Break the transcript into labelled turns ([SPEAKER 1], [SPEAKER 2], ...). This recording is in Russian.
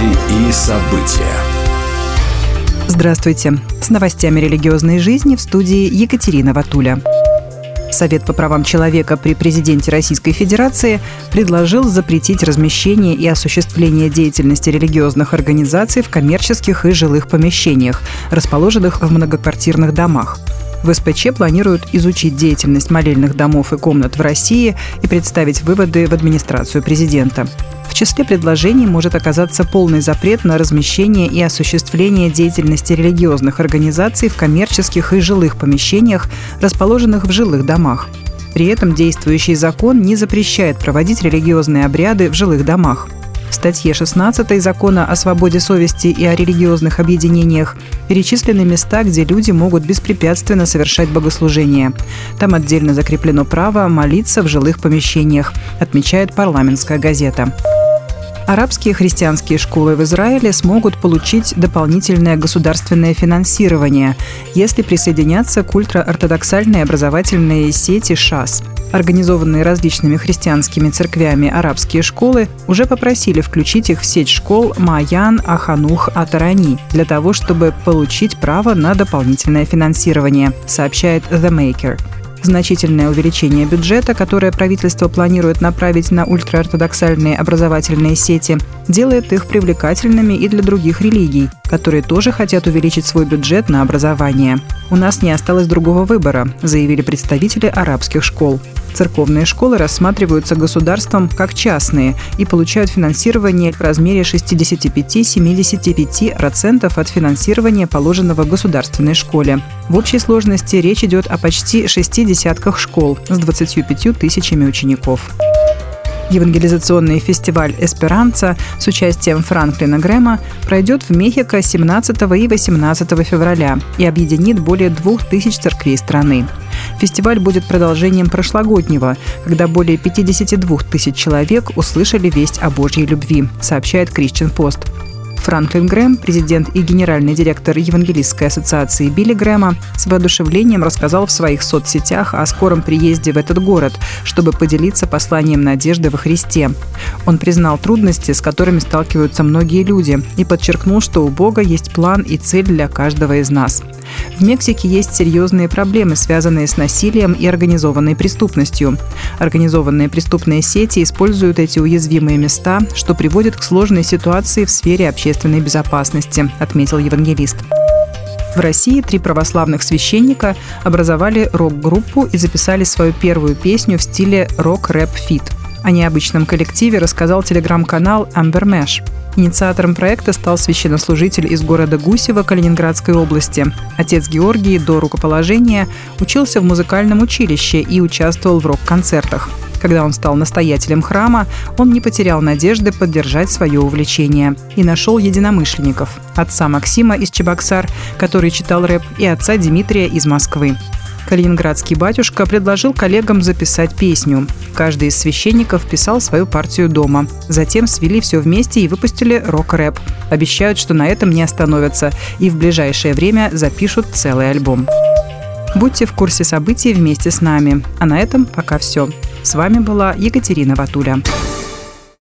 [SPEAKER 1] Новости и события.
[SPEAKER 2] Здравствуйте. С новостями религиозной жизни в студии Екатерина Ватуля. Совет по правам человека при президенте Российской Федерации предложил запретить размещение и осуществление деятельности религиозных организаций в коммерческих и жилых помещениях, расположенных в многоквартирных домах. В СПЧ планируют изучить деятельность молельных домов и комнат в России и представить выводы в администрацию президента. В числе предложений может оказаться полный запрет на размещение и осуществление деятельности религиозных организаций в коммерческих и жилых помещениях, расположенных в жилых домах. При этом действующий закон не запрещает проводить религиозные обряды в жилых домах – в статье 16 Закона о свободе совести и о религиозных объединениях перечислены места, где люди могут беспрепятственно совершать богослужение. Там отдельно закреплено право молиться в жилых помещениях, отмечает парламентская газета. Арабские христианские школы в Израиле смогут получить дополнительное государственное финансирование, если присоединятся к ультраортодоксальной образовательной сети ШАС. Организованные различными христианскими церквями арабские школы уже попросили включить их в сеть школ Маян Аханух Атарани для того, чтобы получить право на дополнительное финансирование, сообщает The Maker. Значительное увеличение бюджета, которое правительство планирует направить на ультраортодоксальные образовательные сети, делает их привлекательными и для других религий, которые тоже хотят увеличить свой бюджет на образование. «У нас не осталось другого выбора», заявили представители арабских школ. Церковные школы рассматриваются государством как частные и получают финансирование в размере 65-75% от финансирования, положенного государственной школе. В общей сложности речь идет о почти шести десятках школ с 25 тысячами учеников. Евангелизационный фестиваль «Эсперанца» с участием Франклина Грэма пройдет в Мехико 17 и 18 февраля и объединит более двух тысяч церквей страны. Фестиваль будет продолжением прошлогоднего, когда более 52 тысяч человек услышали весть о Божьей любви, сообщает Christian Пост. Франклин Грэм, президент и генеральный директор Евангелистской ассоциации Билли Грэма, с воодушевлением рассказал в своих соцсетях о скором приезде в этот город, чтобы поделиться посланием надежды во Христе. Он признал трудности, с которыми сталкиваются многие люди, и подчеркнул, что у Бога есть план и цель для каждого из нас. В Мексике есть серьезные проблемы, связанные с насилием и организованной преступностью. Организованные преступные сети используют эти уязвимые места, что приводит к сложной ситуации в сфере общественной безопасности, отметил евангелист. В России три православных священника образовали рок-группу и записали свою первую песню в стиле рок-рэп-фит. О необычном коллективе рассказал телеграм-канал Amber Mash. Инициатором проекта стал священнослужитель из города Гусева Калининградской области. Отец Георгий до рукоположения учился в музыкальном училище и участвовал в рок-концертах. Когда он стал настоятелем храма, он не потерял надежды поддержать свое увлечение и нашел единомышленников – отца Максима из Чебоксар, который читал рэп, и отца Дмитрия из Москвы. Калининградский батюшка предложил коллегам записать песню. Каждый из священников писал свою партию дома. Затем свели все вместе и выпустили рок-рэп. Обещают, что на этом не остановятся и в ближайшее время запишут целый альбом. Будьте в курсе событий вместе с нами. А на этом пока все. С вами была Екатерина Ватуля.